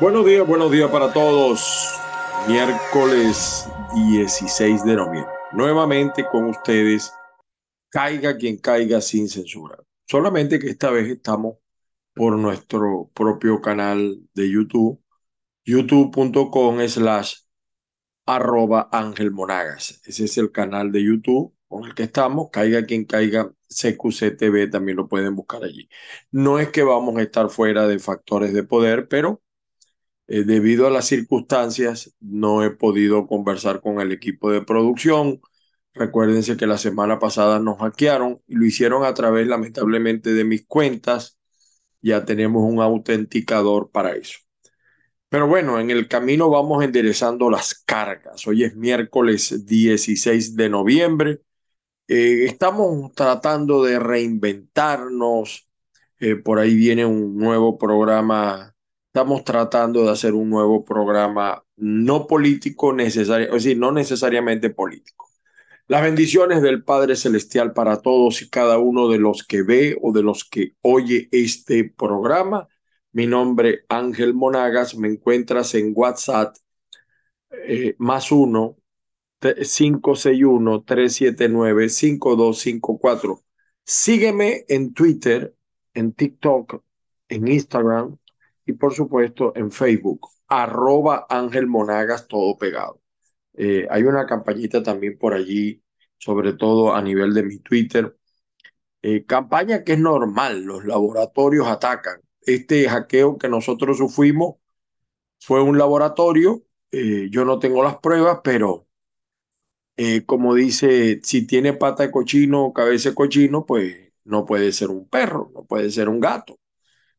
Buenos días, buenos días para todos. Miércoles 16 de noviembre. Nuevamente con ustedes, caiga quien caiga sin censura. Solamente que esta vez estamos por nuestro propio canal de YouTube, youtube.com slash arroba Ángel Monagas. Ese es el canal de YouTube con el que estamos. Caiga quien caiga, CQC TV también lo pueden buscar allí. No es que vamos a estar fuera de factores de poder, pero eh, debido a las circunstancias no he podido conversar con el equipo de producción. Recuérdense que la semana pasada nos hackearon y lo hicieron a través, lamentablemente, de mis cuentas. Ya tenemos un autenticador para eso. Pero bueno, en el camino vamos enderezando las cargas. Hoy es miércoles 16 de noviembre. Eh, estamos tratando de reinventarnos. Eh, por ahí viene un nuevo programa. Estamos tratando de hacer un nuevo programa no político necesario, es decir, no necesariamente político. Las bendiciones del Padre Celestial para todos y cada uno de los que ve o de los que oye este programa. Mi nombre Ángel Monagas, me encuentras en WhatsApp eh, más uno 561-379-5254. Sígueme en Twitter, en TikTok, en Instagram y por supuesto en Facebook, arroba Ángel Monagas, todo pegado. Eh, hay una campañita también por allí, sobre todo a nivel de mi Twitter. Eh, campaña que es normal, los laboratorios atacan. Este hackeo que nosotros sufrimos fue un laboratorio, eh, yo no tengo las pruebas, pero como dice, si tiene pata de cochino o cabeza de cochino, pues no puede ser un perro, no puede ser un gato.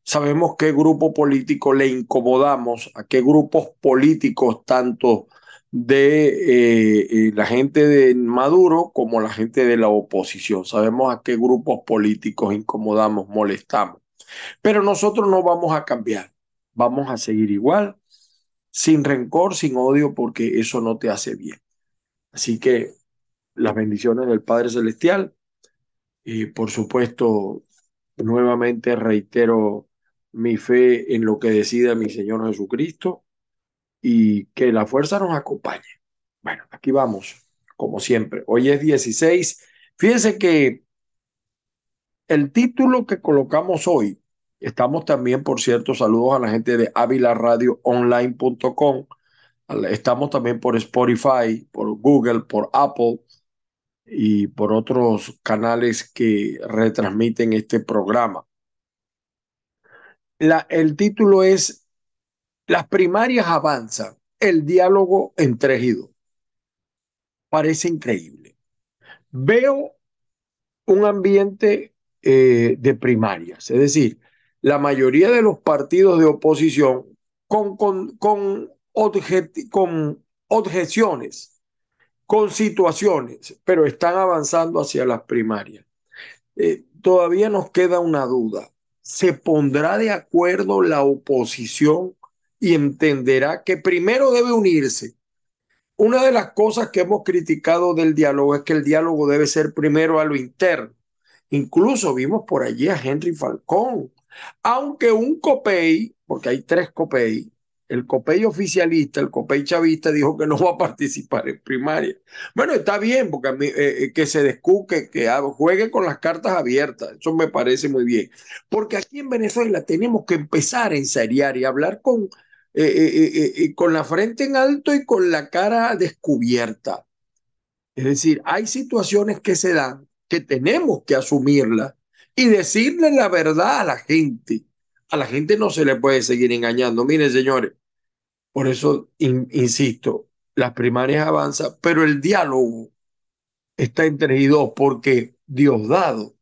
Sabemos qué grupo político le incomodamos, a qué grupos políticos, tanto de eh, eh, la gente de Maduro como la gente de la oposición. Sabemos a qué grupos políticos incomodamos, molestamos. Pero nosotros no vamos a cambiar, vamos a seguir igual, sin rencor, sin odio, porque eso no te hace bien. Así que las bendiciones del Padre Celestial. Y por supuesto, nuevamente reitero mi fe en lo que decida mi Señor Jesucristo y que la fuerza nos acompañe. Bueno, aquí vamos, como siempre. Hoy es 16. Fíjense que el título que colocamos hoy, estamos también, por cierto, saludos a la gente de avilaradioonline.com Estamos también por Spotify, por Google, por Apple y por otros canales que retransmiten este programa. La, el título es Las primarias avanzan, el diálogo entregido. Parece increíble. Veo un ambiente eh, de primarias, es decir, la mayoría de los partidos de oposición con, con, con con objeciones, con situaciones, pero están avanzando hacia las primarias. Eh, todavía nos queda una duda. ¿Se pondrá de acuerdo la oposición y entenderá que primero debe unirse? Una de las cosas que hemos criticado del diálogo es que el diálogo debe ser primero a lo interno. Incluso vimos por allí a Henry Falcón, aunque un COPEI, porque hay tres COPEI, el COPEI oficialista, el COPEI chavista, dijo que no va a participar en primaria. Bueno, está bien, porque eh, eh, que se descuque, que juegue con las cartas abiertas, eso me parece muy bien. Porque aquí en Venezuela tenemos que empezar a ensayar y hablar con, eh, con la frente en alto y con la cara descubierta. Es decir, hay situaciones que se dan que tenemos que asumirlas y decirle la verdad a la gente. A la gente no se le puede seguir engañando. Miren, señores, por eso, insisto, las primarias avanzan, pero el diálogo está entre dos porque Diosdado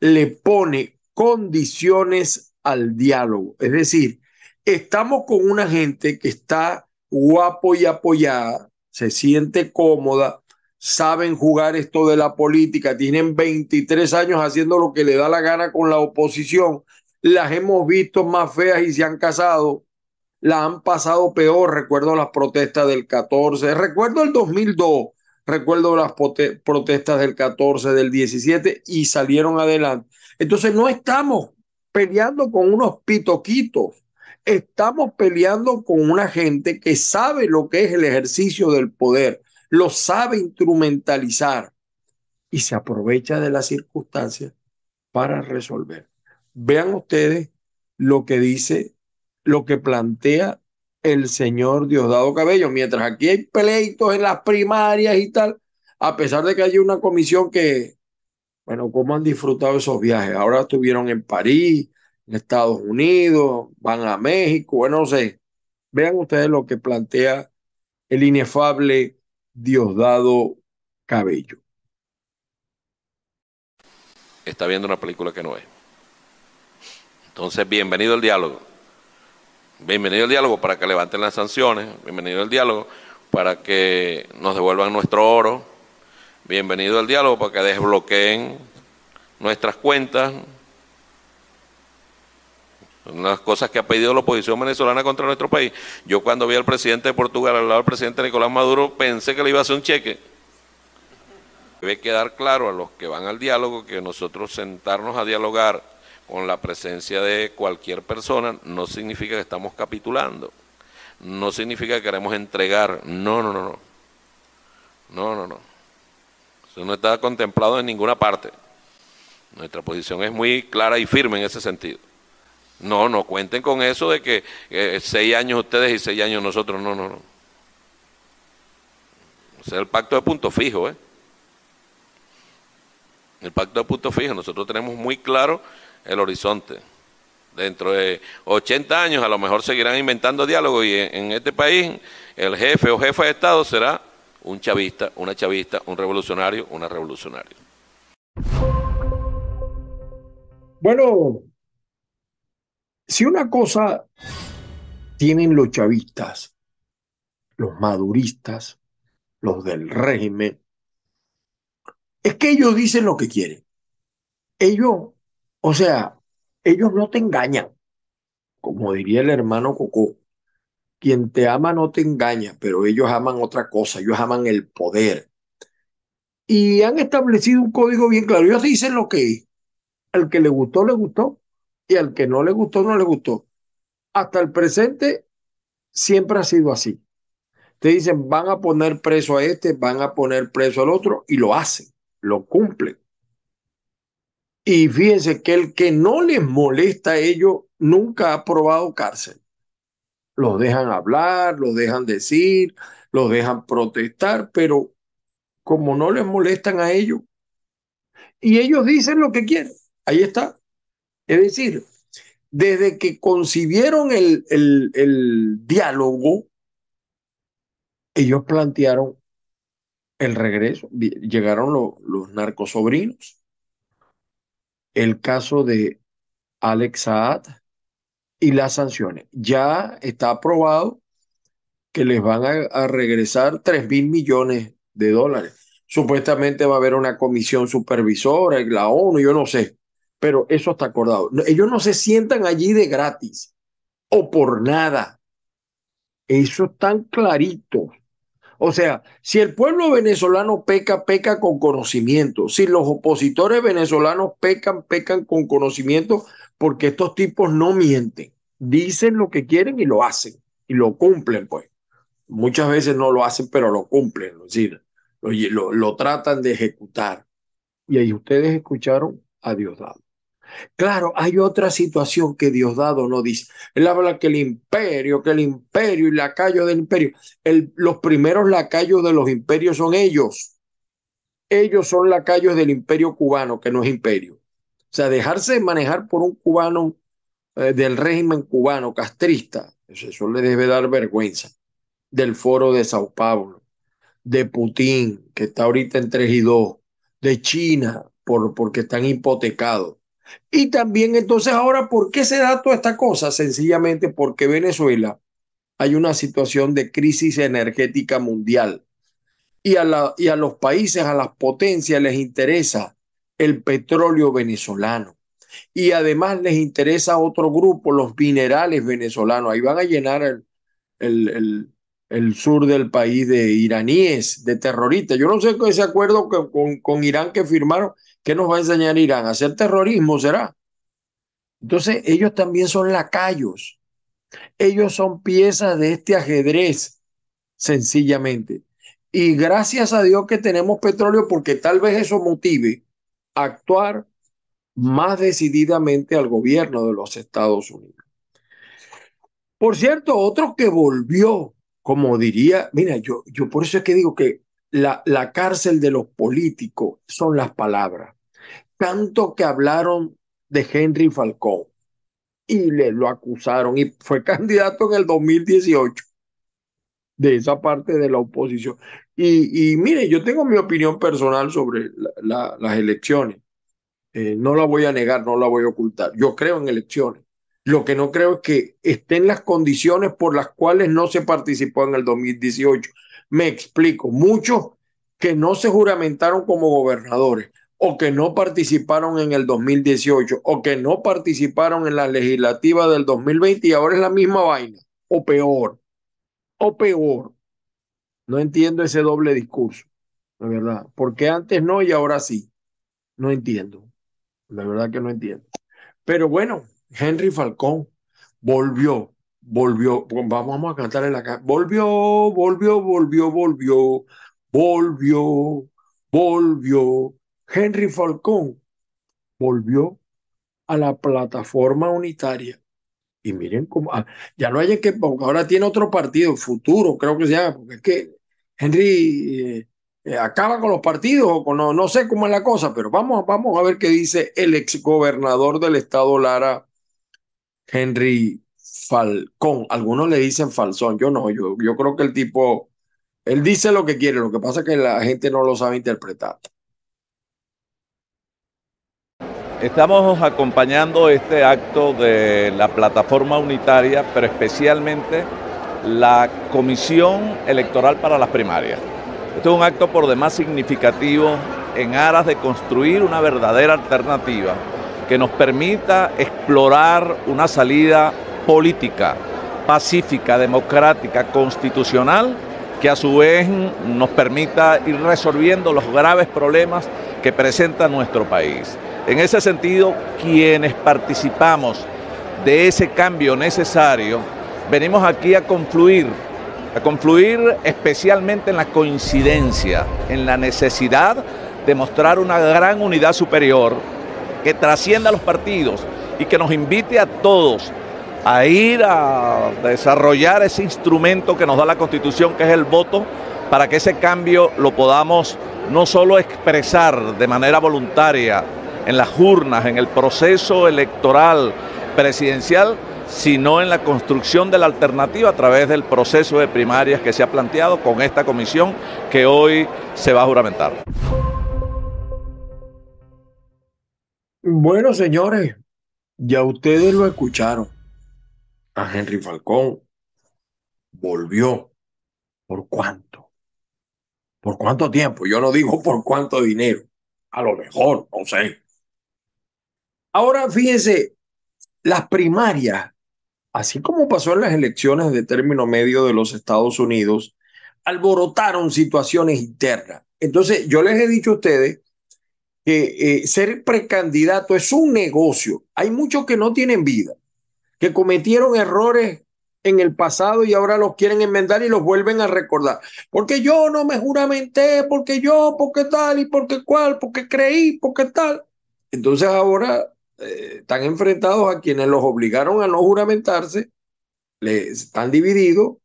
le pone condiciones al diálogo. Es decir, estamos con una gente que está guapo y apoyada, se siente cómoda, saben jugar esto de la política, tienen 23 años haciendo lo que le da la gana con la oposición, las hemos visto más feas y se han casado, la han pasado peor. Recuerdo las protestas del 14, recuerdo el 2002, recuerdo las protestas del 14, del 17 y salieron adelante. Entonces no estamos peleando con unos pitoquitos, estamos peleando con una gente que sabe lo que es el ejercicio del poder, lo sabe instrumentalizar y se aprovecha de las circunstancias para resolver. Vean ustedes lo que dice, lo que plantea el señor Diosdado Cabello. Mientras aquí hay pleitos en las primarias y tal, a pesar de que hay una comisión que, bueno, ¿cómo han disfrutado esos viajes? Ahora estuvieron en París, Estados Unidos, van a México, bueno, no sé. Vean ustedes lo que plantea el inefable Diosdado Cabello. Está viendo una película que no es. Entonces, bienvenido al diálogo. Bienvenido al diálogo para que levanten las sanciones. Bienvenido al diálogo para que nos devuelvan nuestro oro. Bienvenido al diálogo para que desbloqueen nuestras cuentas. Son las cosas que ha pedido la oposición venezolana contra nuestro país. Yo cuando vi al presidente de Portugal al lado del presidente Nicolás Maduro pensé que le iba a hacer un cheque. Debe quedar claro a los que van al diálogo que nosotros sentarnos a dialogar con la presencia de cualquier persona no significa que estamos capitulando, no significa que queremos entregar, no, no, no, no, no, no, no. Eso no está contemplado en ninguna parte. Nuestra posición es muy clara y firme en ese sentido. No, no cuenten con eso de que eh, seis años ustedes y seis años nosotros, no, no, no. Es el pacto de punto fijo, ¿eh? El pacto de punto fijo, nosotros tenemos muy claro el horizonte. Dentro de 80 años a lo mejor seguirán inventando diálogo y en, este país el jefe o jefa de Estado será un chavista, una chavista, un revolucionario, una revolucionaria. Bueno, si una cosa tienen los chavistas, los maduristas, los del régimen, es que ellos dicen lo que quieren. Ellos o sea, ellos no te engañan, como diría el hermano Coco. Quien te ama no te engaña, pero ellos aman otra cosa, ellos aman el poder. Y han establecido un código bien claro. Ellos dicen lo que es. Al que le gustó, le gustó. Y al que no le gustó, no le gustó. Hasta el presente siempre ha sido así. Te dicen, van a poner preso a este, van a poner preso al otro, y lo hacen, lo cumplen. Y fíjense que el que no les molesta a ellos nunca ha probado cárcel. Los dejan hablar, los dejan decir, los dejan protestar, pero como no les molestan a ellos, y ellos dicen lo que quieren, ahí está. Es decir, desde que concibieron el, el, diálogo, ellos plantearon el regreso, llegaron los narcosobrinos el caso de Alex Saad y las sanciones. Ya está aprobado que les van a, regresar 3 mil millones de dólares. Supuestamente va a haber una comisión supervisora, la ONU, yo no sé, pero eso está acordado. Ellos no se sientan allí de gratis o por nada. Eso es tan clarito. O sea, si el pueblo venezolano peca, peca con conocimiento. Si los opositores venezolanos pecan, pecan con conocimiento, porque estos tipos no mienten. Dicen lo que quieren y lo hacen. Y lo cumplen, pues. Muchas veces no lo hacen, pero lo cumplen. Es decir, lo, lo tratan de ejecutar. Y ahí ustedes escucharon a Diosdado. Claro, hay otra situación que Diosdado no dice. Él habla que el imperio, que el imperio y lacayo del imperio. los primeros lacayos de los imperios son ellos. Ellos son lacayos del imperio cubano, que no es imperio. O sea, dejarse manejar por un cubano eh, del régimen cubano castrista, eso, eso le debe dar vergüenza. Del foro de Sao Paulo, de Putin, que está ahorita en 3 y 2, de China, por, porque están hipotecados y también entonces ahora, ¿por qué se da toda esta cosa? Sencillamente porque Venezuela hay una situación de crisis energética mundial y a, la, y a los países, a las potencias les interesa el petróleo venezolano y además les interesa otro grupo, los minerales venezolanos. Ahí van a llenar el, el, el, sur del país de iraníes, de terroristas. Yo no sé con ese acuerdo con, con Irán que firmaron ¿Qué nos va a enseñar Irán? ¿A hacer terrorismo será? Entonces, ellos también son lacayos. Ellos son piezas de este ajedrez, sencillamente. Y gracias a Dios que tenemos petróleo porque tal vez eso motive a actuar más decididamente al gobierno de los Estados Unidos. Por cierto, otro que volvió, como diría, mira, yo, yo por eso es que digo que la, la cárcel de los políticos son las palabras. Tanto que hablaron de Henry Falcón y le lo acusaron y fue candidato en el 2018 de esa parte de la oposición. Y, y mire, yo tengo mi opinión personal sobre las elecciones. Eh, no la voy a negar, no la voy a ocultar. Yo creo en elecciones. Lo que no creo es que estén las condiciones por las cuales no se participó en el 2018. Me explico, muchos que no se juramentaron como gobernadores o que no participaron en el 2018 o que no participaron en la legislativa del 2020 y ahora es la misma vaina o peor, o peor. No entiendo ese doble discurso, de verdad, porque antes no y ahora sí. No entiendo, de verdad que no entiendo. Pero bueno, Henry Falcón volvió, volvió, vamos a cantarle la cara, volvió, volvió, volvió, volvió, volvió, volvió. Henry Falcón volvió a la plataforma unitaria. Y miren cómo, ah, ya no hay que, ahora tiene otro partido, futuro, creo que se llama, porque es que Henry eh, eh, acaba con los partidos, o con, no, no sé cómo es la cosa, pero vamos, vamos a ver qué dice el exgobernador del estado Lara, Henry Falcón. Algunos le dicen Falsón, yo no, yo, yo creo que el tipo, él dice lo que quiere, lo que pasa es que la gente no lo sabe interpretar. Estamos acompañando este acto de la plataforma unitaria, pero especialmente la Comisión Electoral para las Primarias. Este es un acto por demás significativo en aras de construir una verdadera alternativa que nos permita explorar una salida política, pacífica, democrática, constitucional, que a su vez nos permita ir resolviendo los graves problemas que presenta nuestro país. En ese sentido, quienes participamos de ese cambio necesario, venimos aquí a confluir, a confluir especialmente en la coincidencia, en la necesidad de mostrar una gran unidad superior que trascienda a los partidos y que nos invite a todos a ir a desarrollar ese instrumento que nos da la Constitución, que es el voto, para que ese cambio lo podamos no solo expresar de manera voluntaria en las urnas, en el proceso electoral presidencial, sino en la construcción de la alternativa a través del proceso de primarias que se ha planteado con esta comisión que hoy se va a juramentar. Bueno, señores, ya ustedes lo escucharon. A Henry Falcón volvió. ¿Por cuánto? ¿Por cuánto tiempo? Yo no digo por cuánto dinero. A lo mejor, no sé. Ahora fíjense, las primarias, así como pasó en las elecciones de término medio de los Estados Unidos, alborotaron situaciones internas. Entonces, yo les he dicho a ustedes que eh, ser precandidato es un negocio. Hay muchos que no tienen vida, que cometieron errores en el pasado y ahora los quieren enmendar y los vuelven a recordar. Porque yo no me juramenté, porque yo, porque tal y porque cual, porque creí, porque tal. Entonces ahora eh, están enfrentados a quienes los obligaron a no juramentarse, les están divididos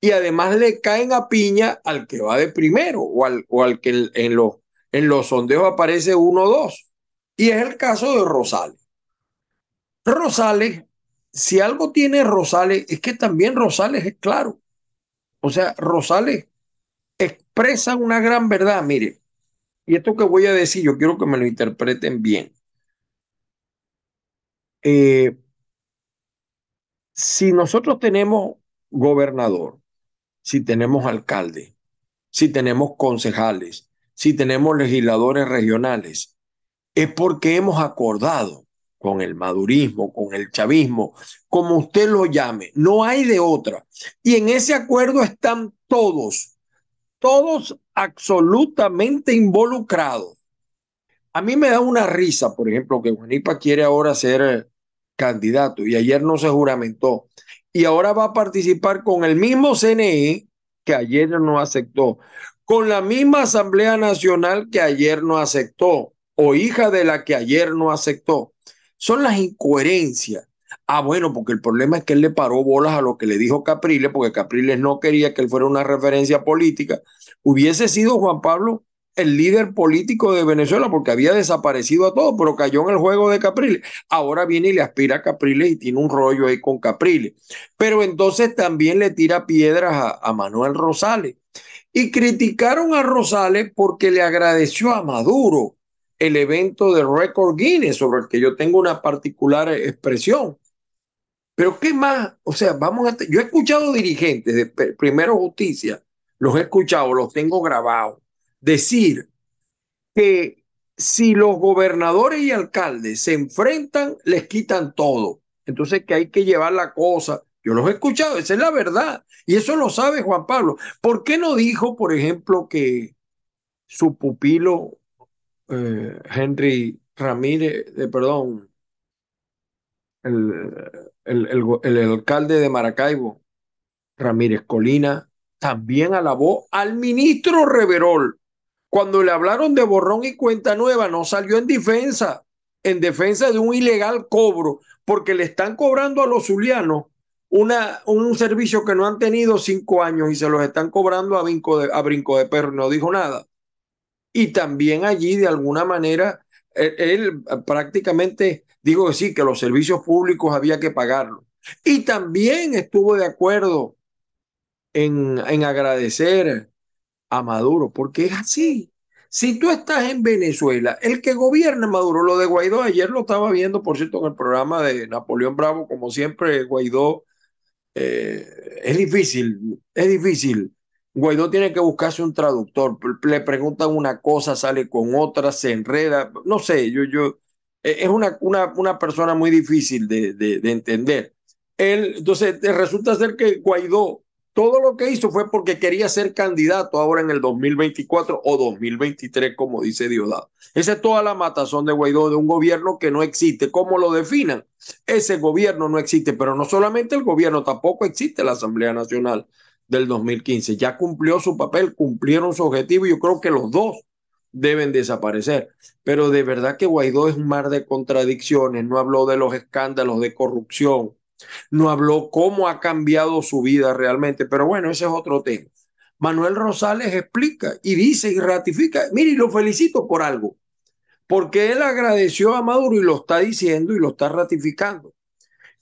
y además le caen a piña al que va de primero o al, o al que en los en los sondeos aparece uno o dos. Y es el caso de Rosales. Rosales, si algo tiene Rosales, es que también Rosales es claro. O sea, Rosales expresa una gran verdad. Mire, y esto que voy a decir, yo quiero que me lo interpreten bien. Eh, si nosotros tenemos gobernador, si tenemos alcalde, si tenemos concejales, si tenemos legisladores regionales, es porque hemos acordado con el madurismo, con el chavismo, como usted lo llame, no hay de otra. Y en ese acuerdo están todos, todos absolutamente involucrados. A mí me da una risa, por ejemplo, que Juanipa quiere ahora ser candidato y ayer no se juramentó. y ahora va a participar con el mismo CNE que ayer no aceptó, con la misma Asamblea Nacional que ayer no aceptó, o hija de la que ayer no aceptó. Son las incoherencias. Ah, bueno, porque el problema es que él le paró bolas a lo que le dijo Capriles, porque Capriles no quería que él fuera una referencia política. Hubiese sido Juan Pablo el líder político de Venezuela porque había desaparecido a todos, pero cayó en el juego de Capriles. Ahora viene y le aspira a Capriles y tiene un rollo ahí con Capriles. Pero entonces también le tira piedras a, a Manuel Rosales. Y criticaron a Rosales porque le agradeció a Maduro el evento de Record Guinness, sobre el que yo tengo una particular expresión. Pero ¿qué más? O sea, vamos a... Yo he escuchado dirigentes de Primero Justicia, los he escuchado, los tengo grabados decir que si los gobernadores y alcaldes se enfrentan, les quitan todo. Entonces que hay que llevar la cosa. Yo los he escuchado, esa es la verdad. Y eso lo sabe Juan Pablo. ¿Por qué no dijo, por ejemplo, que su pupilo eh, Henry Ramírez, de perdón, el, el alcalde de Maracaibo, Ramírez Colina, también alabó al ministro Reverol cuando le hablaron de borrón y cuenta nueva, no salió en defensa, en defensa de un ilegal cobro, porque le están cobrando a los zulianos una, un servicio que no han tenido cinco años y se los están cobrando a brinco de, a brinco de perro, no dijo nada. Y también allí, de alguna manera, él, prácticamente dijo que sí, que los servicios públicos había que pagarlos. Y también estuvo de acuerdo en, en agradecer a Maduro, porque es así. Si tú estás en Venezuela, el que gobierna Maduro, lo de Guaidó, ayer lo estaba viendo, por cierto, en el programa de Napoleón Bravo, como siempre, Guaidó, eh, es difícil, es difícil. Guaidó tiene que buscarse un traductor, le preguntan una cosa, sale con otra, se enreda, no sé, yo, yo, e, es una, una, una persona muy difícil de, de, de entender. Él, entonces, resulta ser que Guaidó todo lo que hizo fue porque quería ser candidato ahora en el 2024 o 2023, como dice Diosdado. Esa es toda la matazón de Guaidó, de un gobierno que no existe. ¿Cómo lo definan? Ese gobierno no existe, pero no solamente el gobierno, tampoco existe la Asamblea Nacional del 2015. Ya cumplió su papel, cumplieron su objetivo y yo creo que los dos deben desaparecer. Pero de verdad que Guaidó es un mar de contradicciones, no habló de los escándalos de corrupción, no habló cómo ha cambiado su vida realmente, pero bueno, ese es otro tema. Manuel Rosales explica y dice y ratifica, mire, y lo felicito por algo, porque él agradeció a Maduro y lo está diciendo y lo está ratificando.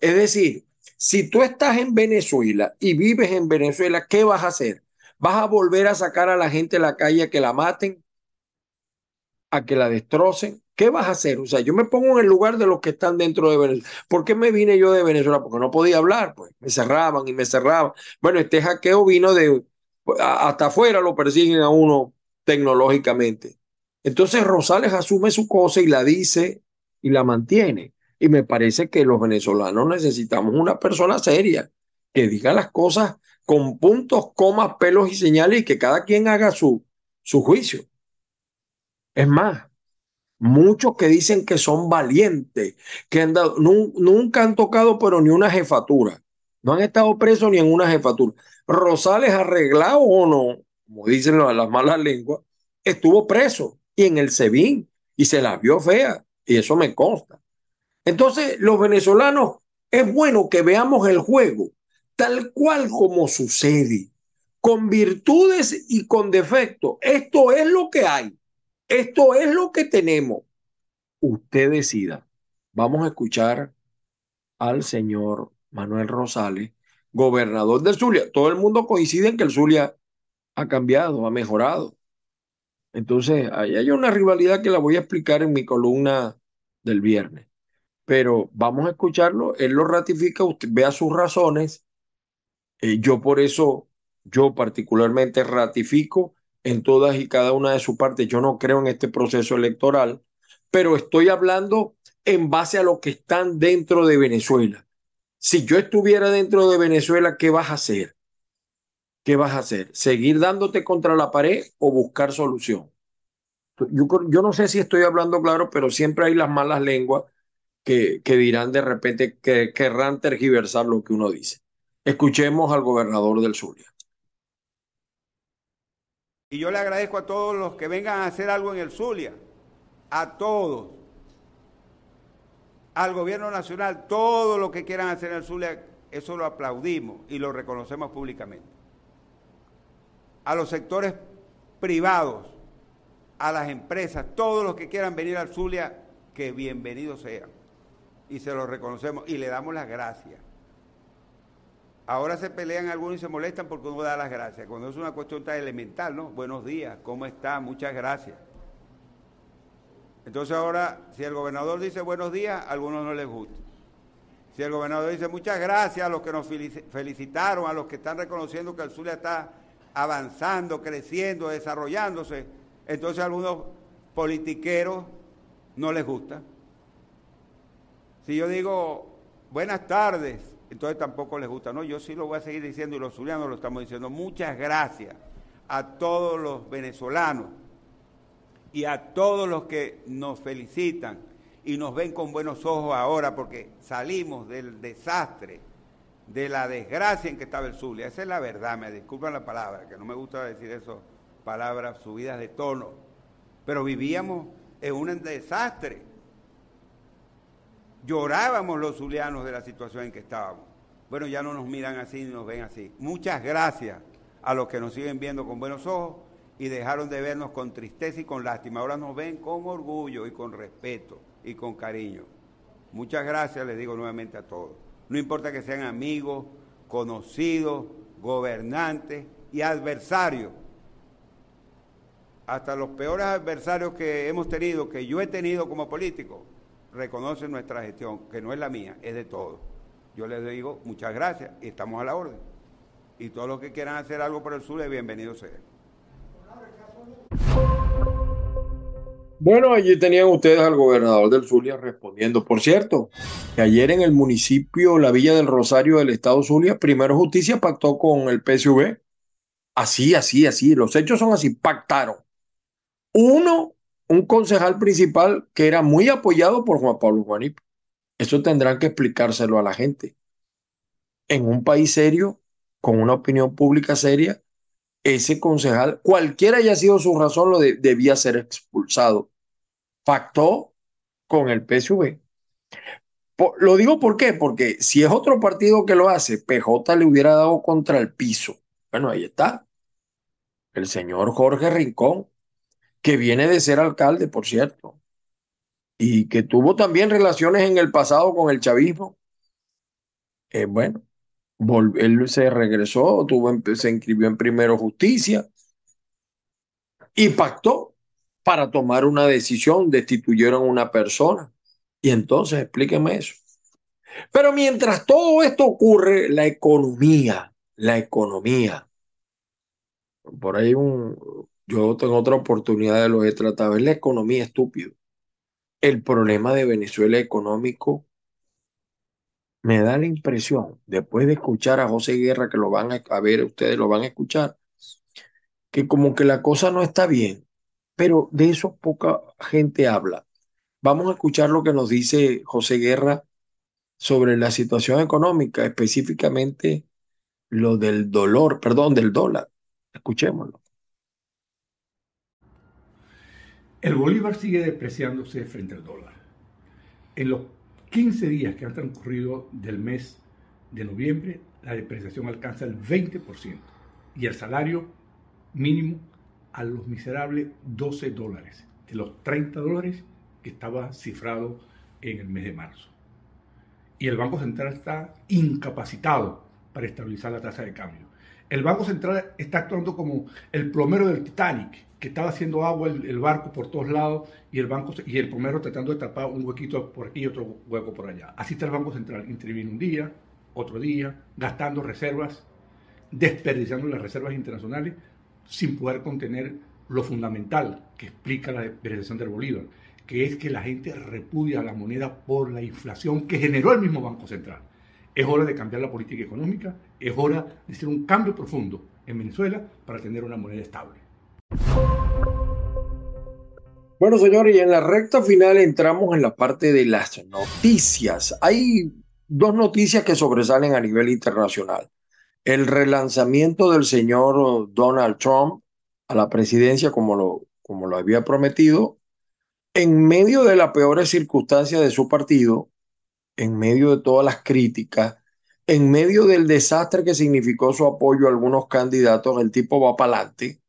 Es decir, si tú estás en Venezuela y vives en Venezuela, ¿qué vas a hacer? ¿Vas a volver a sacar a la gente a la calle a que la maten? ¿A que la destrocen? ¿Qué vas a hacer? O sea, yo me pongo en el lugar de los que están dentro de Venezuela. ¿Por qué me vine yo de Venezuela? Porque no podía hablar, pues me cerraban y me cerraban. Bueno, este hackeo vino de hasta afuera lo persiguen a uno tecnológicamente. Entonces Rosales asume su cosa y la dice y la mantiene. Y me parece que los venezolanos necesitamos una persona seria que diga las cosas con puntos, comas, pelos y señales y que cada quien haga su, su juicio. Es más, Muchos que dicen que son valientes, que han dado, nunca han tocado pero ni una jefatura. No han estado presos ni en una jefatura. Rosales arreglado o no, como dicen las malas lenguas, estuvo preso y en el SEBIN y se la vio fea y eso me consta. Entonces, los venezolanos, es bueno que veamos el juego tal cual como sucede, con virtudes y con defectos. Esto es lo que hay. Esto es lo que tenemos. Usted decida. Vamos a escuchar al señor Manuel Rosales, gobernador del Zulia. Todo el mundo coincide en que el Zulia ha cambiado, ha mejorado. Entonces, ahí hay una rivalidad que la voy a explicar en mi columna del viernes. Pero vamos a escucharlo, él lo ratifica, usted vea sus razones. Eh, yo por eso, yo particularmente ratifico en todas y cada una de sus partes. Yo no creo en este proceso electoral, pero estoy hablando en base a lo que están dentro de Venezuela. Si yo estuviera dentro de Venezuela, ¿qué vas a hacer? ¿Qué vas a hacer? ¿Seguir dándote contra la pared o buscar solución? Yo, no sé si estoy hablando claro, pero siempre hay las malas lenguas que, que dirán de repente que querrán tergiversar lo que uno dice. Escuchemos al gobernador del Zulia. Y yo le agradezco a todos los que vengan a hacer algo en el Zulia, a todos, al gobierno nacional, todo lo que quieran hacer en el Zulia, eso lo aplaudimos y lo reconocemos públicamente. A los sectores privados, a las empresas, todos los que quieran venir al Zulia, que bienvenidos sean. Y se lo reconocemos y le damos las gracias. Ahora se pelean algunos y se molestan porque uno da las gracias. Cuando es una cuestión tan elemental, ¿no? Buenos días, ¿cómo está? Muchas gracias. Entonces ahora, si el gobernador dice buenos días, a algunos no les gusta. Si el gobernador dice muchas gracias a los que nos felicitaron, a los que están reconociendo que el Zulia está avanzando, creciendo, desarrollándose, entonces a algunos politiqueros no les gusta. Si yo digo buenas tardes, entonces tampoco les gusta. No, yo sí lo voy a seguir diciendo y los zulianos lo estamos diciendo. Muchas gracias a todos los venezolanos y a todos los que nos felicitan y nos ven con buenos ojos ahora porque salimos del desastre, de la desgracia en que estaba el Zulia. Esa es la verdad, me disculpan la palabra, que no me gusta decir eso, palabras subidas de tono. Pero vivíamos en un desastre llorábamos los zulianos de la situación en que estábamos. Bueno, ya no nos miran así ni nos ven así. Muchas gracias a los que nos siguen viendo con buenos ojos y dejaron de vernos con tristeza y con lástima. Ahora nos ven con orgullo y con respeto y con cariño. Muchas gracias, les digo nuevamente a todos. No importa que sean amigos, conocidos, gobernantes y adversarios. Hasta los peores adversarios que hemos tenido, que yo he tenido como político, reconoce nuestra gestión, que no es la mía, es de todos. Yo les digo muchas gracias y estamos a la orden. Y todos los que quieran hacer algo por el sur, bienvenidos sean. Bueno, allí tenían ustedes al gobernador del Zulia respondiendo. Por cierto, que ayer en el municipio La Villa del Rosario del Estado Zulia, Primero Justicia pactó con el PSV. Así, así, así. Los hechos son así. Pactaron. Uno un concejal principal que era muy apoyado por Juan Pablo Juanip. Eso tendrán que explicárselo a la gente. En un país serio, con una opinión pública seria, ese concejal, cualquiera haya sido su razón, lo debía ser expulsado. Pactó con el PSV. lo digo por qué, porque si es otro partido que lo hace, PJ le hubiera dado contra el piso. Bueno, ahí está. El señor Jorge Rincón que viene de ser alcalde, por cierto, y que tuvo también relaciones en el pasado con el chavismo. Eh, bueno, él se regresó, tuvo, se inscribió en Primero Justicia y pactó para tomar una decisión, destituyeron a una persona. Y entonces, explíqueme eso. Pero mientras todo esto ocurre, la economía, la economía. Por ahí un, yo tengo otra oportunidad de lo he tratado. Es la economía estúpido. El problema de Venezuela económico me da la impresión, después de escuchar a José Guerra, que lo van a, ver, ustedes lo van a escuchar, que como que la cosa no está bien, pero de eso poca gente habla. Vamos a escuchar lo que nos dice José Guerra sobre la situación económica, específicamente lo del dolor, perdón, del dólar. Escuchémoslo. El bolívar sigue depreciándose frente al dólar. En los 15 días que han transcurrido del mes de noviembre, la depreciación alcanza el 20% y el salario mínimo a los miserables 12 dólares, de los 30 dólares que estaba cifrado en el mes de marzo. Y el Banco Central está incapacitado para estabilizar la tasa de cambio. El Banco Central está actuando como el plomero del Titanic, que estaba haciendo agua el, barco por todos lados y el banco y el plomero tratando de tapar un huequito por aquí y otro hueco por allá. Así está el Banco Central, interviene un día, otro día, gastando reservas, desperdiciando las reservas internacionales sin poder contener lo fundamental que explica la depreciación del Bolívar, que es que la gente repudia la moneda por la inflación que generó el mismo Banco Central. Es hora de cambiar la política económica, es hora de hacer un cambio profundo en Venezuela para tener una moneda estable. Bueno, señores, y en la recta final entramos en la parte de las noticias. Hay dos noticias que sobresalen a nivel internacional. el relanzamiento del señor Donald Trump a la presidencia como lo, como lo había prometido, en medio de las peores circunstancias de su partido, en medio de todas las críticas, en medio del desastre que significó su apoyo a algunos candidatos, el tipo va para adelante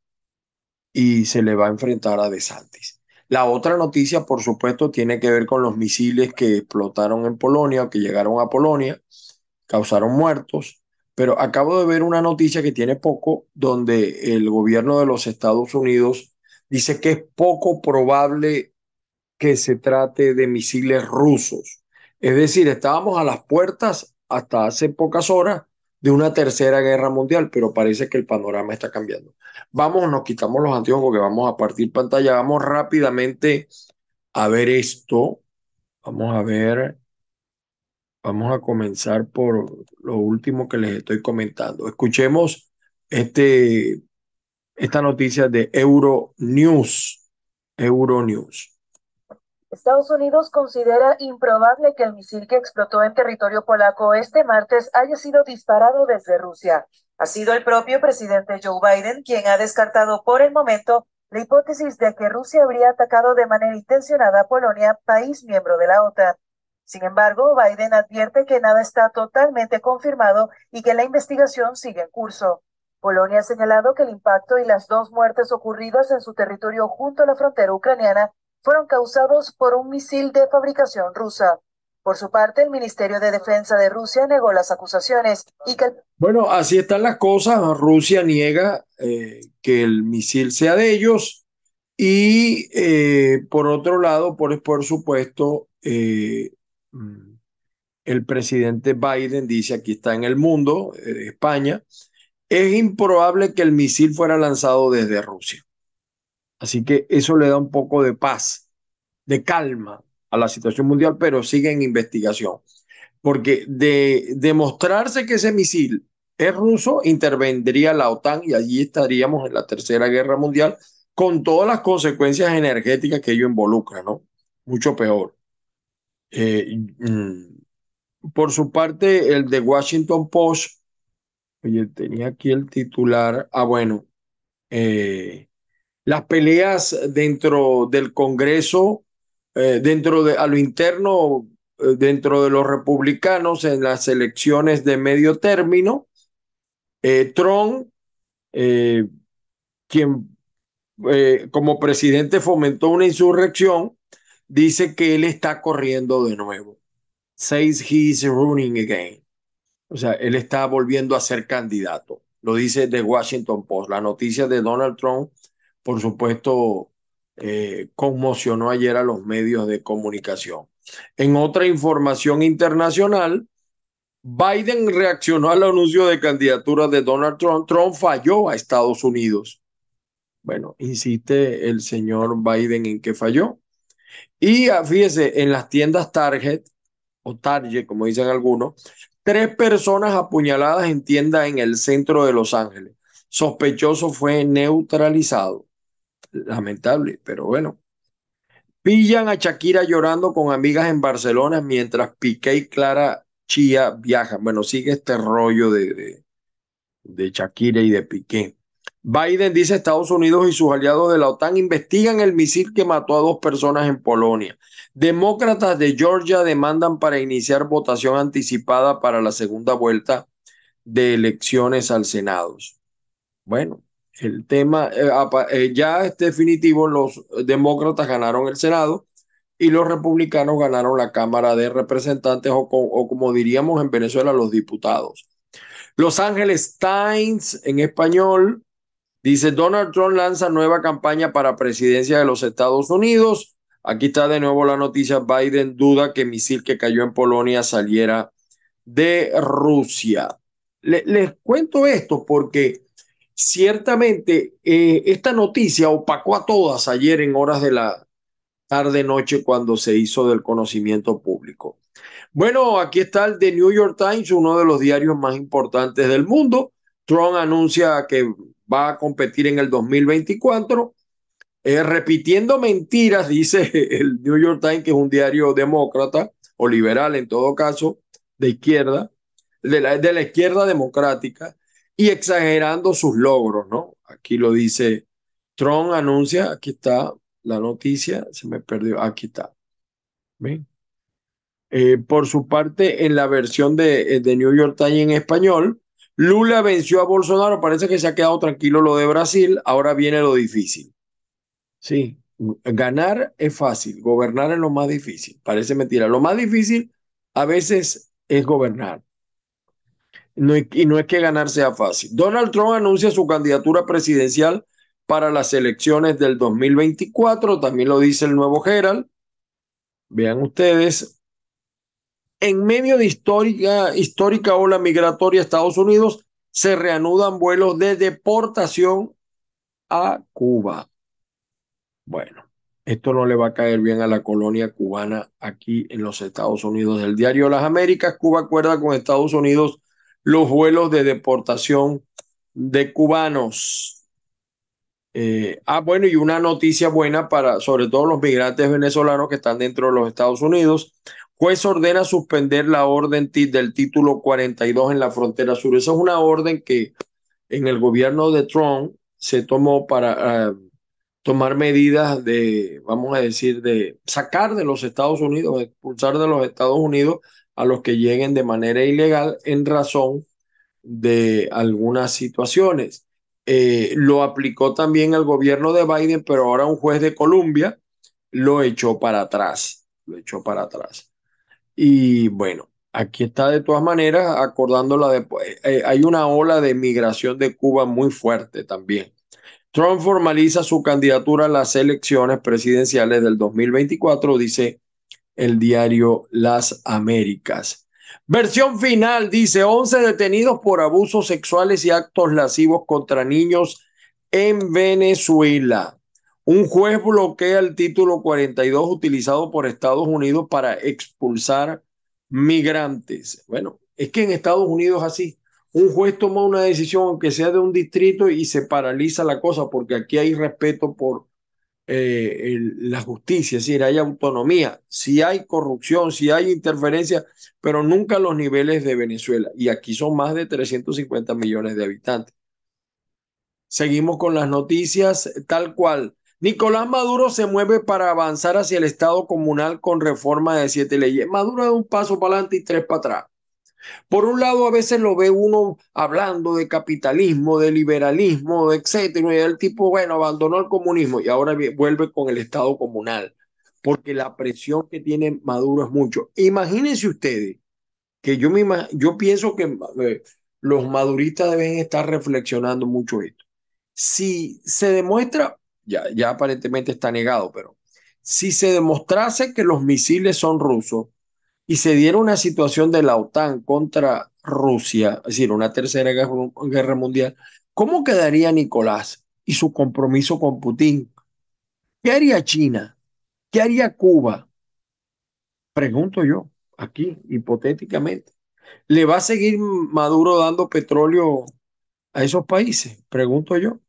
y se le va a enfrentar a DeSantis. La otra noticia, por supuesto, tiene que ver con los misiles que explotaron en Polonia o que llegaron a Polonia, causaron muertos, pero acabo de ver una noticia que tiene poco, donde el gobierno de los Estados Unidos dice que es poco probable que se trate de misiles rusos. Es decir, estábamos a las puertas hasta hace pocas horas de una tercera guerra mundial, pero parece que el panorama está cambiando. Vamos, nos quitamos los anteojos porque vamos a partir pantalla. Vamos rápidamente a ver esto. Vamos a ver. Vamos a comenzar por lo último que les estoy comentando. Escuchemos este, esta noticia de Euronews. Euronews. Estados Unidos considera improbable que el misil que explotó en territorio polaco este martes haya sido disparado desde Rusia. Ha sido el propio presidente Joe Biden quien ha descartado por el momento la hipótesis de que Rusia habría atacado de manera intencionada a Polonia, país miembro de la OTAN. Sin embargo, Biden advierte que nada está totalmente confirmado y que la investigación sigue en curso. Polonia ha señalado que el impacto y las dos muertes ocurridas en su territorio junto a la frontera ucraniana fueron causados por un misil de fabricación rusa. Por su parte, el Ministerio de Defensa de Rusia negó las acusaciones y que... Bueno, así están las cosas. Rusia niega eh, que el misil sea de ellos y eh, por otro lado, por, supuesto, eh, Mm. el presidente Biden dice, aquí está en el mundo, España, es improbable que el misil fuera lanzado desde Rusia. Así que eso le da un poco de paz, de calma a la situación mundial, pero sigue en investigación. Porque de demostrarse que ese misil es ruso, intervendría la OTAN y allí estaríamos en la Tercera Guerra Mundial con todas las consecuencias energéticas que ello involucra, ¿no? Mucho peor. Eh, mm, por su parte, el de Washington Post, oye, tenía aquí el titular, ah, bueno, eh, las peleas dentro del Congreso, eh, dentro de, a lo interno, dentro de los republicanos en las elecciones de medio término, Trump, quien como presidente fomentó una insurrección, dice que él está corriendo de nuevo. Says he's running again. O sea, él está volviendo a ser candidato. Lo dice The Washington Post. La noticia de Donald Trump, por supuesto, eh, conmocionó ayer a los medios de comunicación. En otra información internacional, Biden reaccionó al anuncio de candidatura de Donald Trump. Trump falló a Estados Unidos. Bueno, insiste el señor Biden en que falló. Y ah, fíjese, en las tiendas Target o Target, como dicen algunos, tres personas apuñaladas en tienda en el centro de Los Ángeles. Sospechoso fue neutralizado. Lamentable, pero bueno. Pillan a Shakira llorando con amigas en Barcelona mientras Piqué y Clara Chía viajan. Bueno, sigue este rollo de, de, de Shakira y de Piqué. Biden dice Estados Unidos y sus aliados de la OTAN investigan el misil que mató a dos personas en Polonia. Demócratas de Georgia demandan para iniciar votación anticipada para la segunda vuelta de elecciones al Senado. Bueno, el tema eh, eh, ya es definitivo, los demócratas ganaron el Senado y los republicanos ganaron la Cámara de Representantes o, como diríamos en Venezuela, los diputados. Los Ángeles Times en español Dice, Donald Trump lanza nueva campaña para presidencia de los Estados Unidos. Aquí está de nuevo la noticia. Biden duda que misil que cayó en Polonia saliera de Rusia. les cuento esto porque ciertamente eh, esta noticia opacó a todas ayer en horas de la tarde-noche cuando se hizo del conocimiento público. Bueno, aquí está el The New York Times, uno de los diarios más importantes del mundo. Trump anuncia que va a competir en el 2024. Eh, repitiendo mentiras, dice el New York Times, que es un diario demócrata o liberal en todo caso, de izquierda, de la, de la izquierda democrática, y exagerando sus logros, ¿no? Aquí lo dice Trump anuncia, aquí está la noticia, se me perdió, aquí está. ¿Ven? Eh, por su parte, en la versión de, de New York Times en español, Lula venció a Bolsonaro, parece que se ha quedado tranquilo lo de Brasil, ahora viene lo difícil. Sí, ganar es fácil, gobernar es lo más difícil, parece mentira. Lo más difícil a veces es gobernar. Y no es que ganar sea fácil. Donald Trump anuncia su candidatura presidencial para las elecciones del 2024, también lo dice el nuevo Herald. Vean ustedes, en medio de histórica, histórica ola migratoria a Estados Unidos, se reanudan vuelos de deportación a Cuba. Bueno, esto no le va a caer bien a la colonia cubana aquí en los Estados Unidos. El diario Las Américas, Cuba acuerda con Estados Unidos los vuelos de deportación de cubanos. Eh, ah, bueno, y una noticia buena para sobre todo los migrantes venezolanos que están dentro de los Estados Unidos. Juez ordena suspender la orden del título 42 en la frontera sur. Esa es una orden que en el gobierno de Trump se tomó para uh, tomar medidas de, vamos a decir, de sacar de los Estados Unidos, expulsar de los Estados Unidos a los que lleguen de manera ilegal en razón de algunas situaciones. Eh, lo aplicó también el gobierno de Biden, pero ahora un juez de Columbia lo echó para atrás, lo echó para atrás. Y bueno, aquí está de todas maneras acordando la de, eh, hay una ola de migración de Cuba muy fuerte también. Trump formaliza su candidatura a las elecciones presidenciales del 2024, dice el diario Las Américas. Versión final, dice 11 detenidos por abusos sexuales y actos lascivos contra niños en Venezuela. Un juez bloquea el título 42 utilizado por Estados Unidos para expulsar migrantes. Bueno, es que en Estados Unidos así un juez toma una decisión, aunque sea de un distrito, y se paraliza la cosa, porque aquí hay respeto por eh, la justicia, es decir, hay autonomía, si hay corrupción, si hay interferencia, pero nunca los niveles de Venezuela. Y aquí son más de 350 millones de habitantes. Seguimos con las noticias tal cual. Nicolás Maduro se mueve para avanzar hacia el Estado comunal con reforma de siete leyes. Maduro da un paso para adelante y tres para atrás. Por un lado, a veces lo ve uno hablando de capitalismo, de liberalismo, etcétera, y el tipo, bueno, abandonó el comunismo y ahora vuelve con el Estado comunal, porque la presión que tiene Maduro es mucho. Imagínense ustedes que yo, me, yo pienso que eh, los maduristas deben estar reflexionando mucho esto. Si se demuestra, ya, ya aparentemente está negado, pero si se demostrase que los misiles son rusos, y se diera una situación de la OTAN contra Rusia, es decir, una tercera guerra, mundial, ¿cómo quedaría Nicolás y su compromiso con Putin? ¿Qué haría China? ¿Qué haría Cuba? Pregunto yo, aquí, hipotéticamente. ¿Le va a seguir Maduro dando petróleo a esos países? Pregunto yo.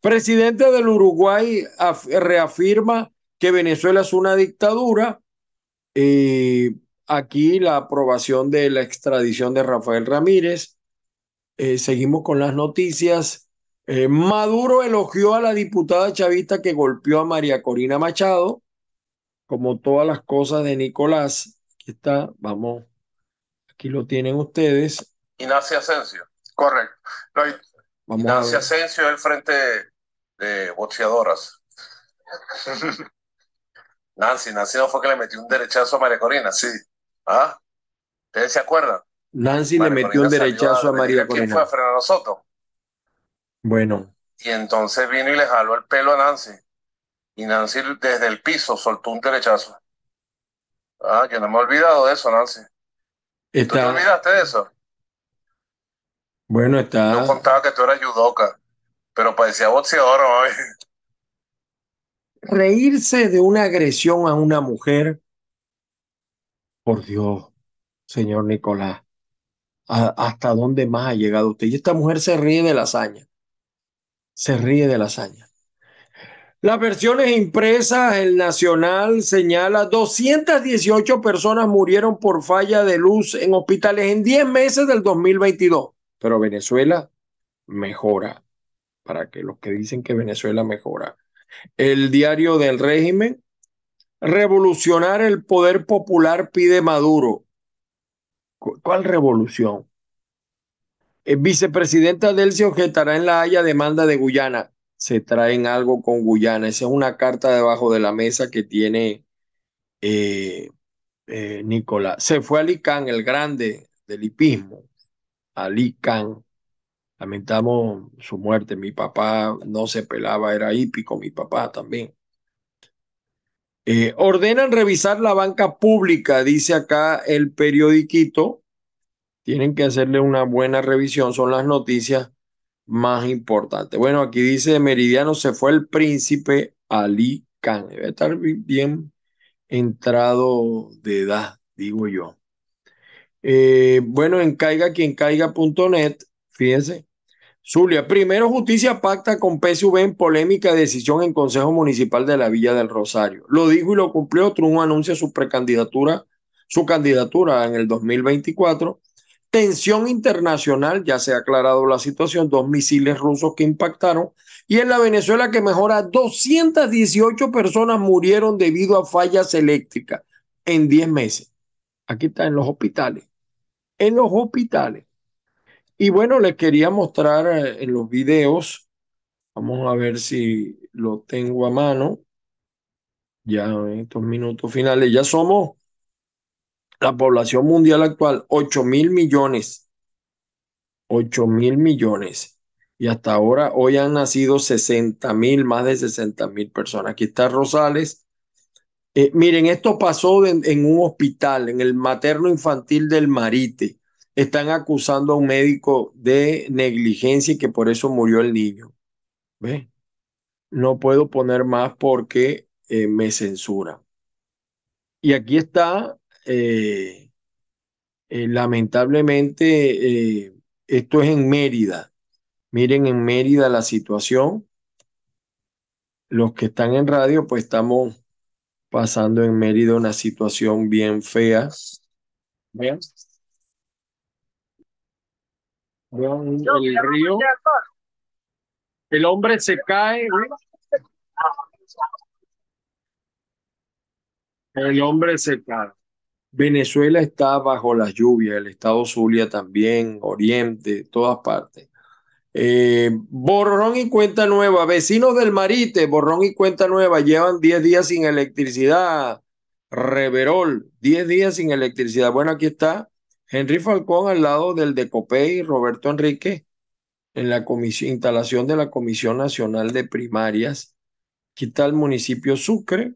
Presidente del Uruguay reafirma que Venezuela es una dictadura. Eh, aquí la aprobación de la extradición de Rafael Ramírez. Eh, seguimos con las noticias. Eh, Maduro elogió a la diputada chavista que golpeó a María Corina Machado, como todas las cosas de Nicolás. Aquí está, vamos, aquí lo tienen ustedes. Ignacia Asensio, correcto. No, Ignacia Asensio el frente de boxeadoras. Nancy, Nancy no fue que le metió un derechazo a María Corina, sí. ¿Ah? ¿Ustedes se acuerdan? Nancy le metió un derechazo a, María Corina. ¿Quién fue a Fernando Soto? Bueno. Y entonces vino y le jaló el pelo a Nancy. Y Nancy desde el piso soltó un derechazo. Ah, yo no me he olvidado de eso, Nancy. ¿Tú te olvidaste de eso? Bueno, está. Yo contaba que tú eras judoka, pero parecía boxeador hoy. Reírse de una agresión a una mujer por Dios, señor Nicolás, ¿hasta dónde más ha llegado usted? Y esta mujer se ríe de la hazaña. Se ríe de la hazaña. Las versiones impresas, el Nacional señala 218 personas murieron por falla de luz en hospitales en 10 meses del 2022. Pero Venezuela mejora, para que los que dicen que Venezuela mejora. El diario del régimen, revolucionar el poder popular pide Maduro. ¿Cuál revolución? El vicepresidenta Delcy objetará en La Haya demanda de Guyana. Se traen algo con Guyana. Esa es una carta debajo de la mesa que tiene eh, eh, Nicolás. Se fue Ali Khan, el grande del hipismo. Ali Khan. Lamentamos su muerte. Mi papá no se pelaba, era hípico, mi papá también. Eh, ordenan revisar la banca pública, dice acá el periodiquito. Tienen que hacerle una buena revisión, son las noticias más importantes. Bueno, aquí dice Meridiano se fue el príncipe Ali Khan. Debe estar bien entrado de edad, digo yo. Eh, bueno, en caiga quien caiga.net, fíjense. Zulia, primero Justicia pacta con PSV en polémica decisión en Consejo Municipal de la Villa del Rosario. Lo dijo y lo cumplió. Trump anuncia su precandidatura, su candidatura en el 2024. Tensión internacional, ya se ha aclarado la situación, dos misiles rusos que impactaron. Y en la Venezuela que mejora, 218 personas murieron debido a fallas eléctricas en 10 meses. Aquí está en los hospitales. En los hospitales. Y bueno, les quería mostrar eh, en los videos, vamos a ver si lo tengo a mano, ya en estos minutos finales, ya somos la población mundial actual, 8 mil millones, 8 mil millones. Y hasta ahora, hoy han nacido 60 mil, más de 60 mil personas. Aquí está Rosales. Eh, miren, esto pasó en un hospital, en el materno infantil del Marite están acusando a un médico de negligencia y que por eso murió el niño. ¿Ve? No puedo poner más porque eh, me censura. Y aquí está, eh, eh, lamentablemente, esto es en Mérida. Miren en Mérida la situación. Los que están en radio, pues estamos pasando en Mérida una situación bien fea. Vean. El río. El hombre se cae. El hombre se cae. Venezuela está bajo las lluvias, el estado Zulia también, Oriente, todas partes. Eh, borrón y cuenta nueva, vecinos del Marite, borrón y cuenta nueva, llevan 10 días sin electricidad. Reverol, 10 días sin electricidad. Bueno, aquí está Henry Falcón al lado del de y Roberto Enrique en la instalación de la Comisión Nacional de Primarias. Aquí está el municipio Sucre.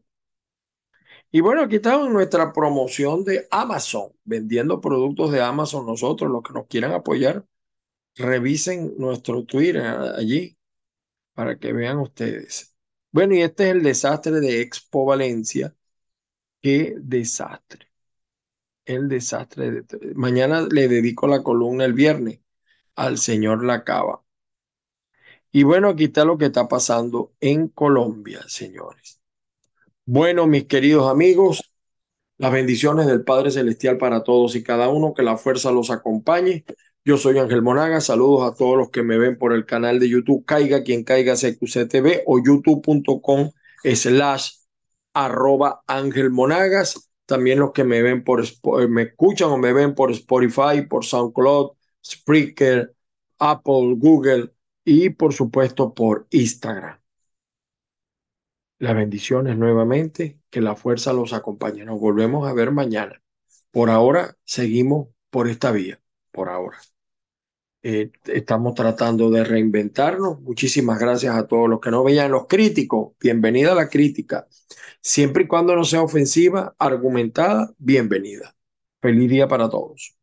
Y bueno, aquí estamos nuestra promoción de Amazon, vendiendo productos de Amazon. Nosotros, los que nos quieran apoyar, revisen nuestro Twitter allí para que vean ustedes. Bueno, y este es el desastre de Expo Valencia. Qué desastre el desastre. De... Mañana le dedico la columna el viernes al señor Lacaba. Y bueno, aquí está lo que está pasando en Colombia, señores. Bueno, mis queridos amigos, las bendiciones del Padre Celestial para todos y cada uno, que la fuerza los acompañe. Yo soy Ángel Monaga, saludos a todos los que me ven por el canal de YouTube, caiga quien caiga CQCTV o youtube.com slash arroba Ángel Monagas también los que me ven por eh, me escuchan o me ven por Spotify, por SoundCloud, Spreaker, Apple, Google y por supuesto por Instagram. Las bendiciones nuevamente, que la fuerza los acompañe. Nos volvemos a ver mañana. Por ahora seguimos por esta vía, por ahora. Eh, estamos tratando de reinventarnos. Muchísimas gracias a todos los que nos veían, los críticos. Bienvenida a la crítica. Siempre y cuando no sea ofensiva, argumentada, bienvenida. Feliz día para todos.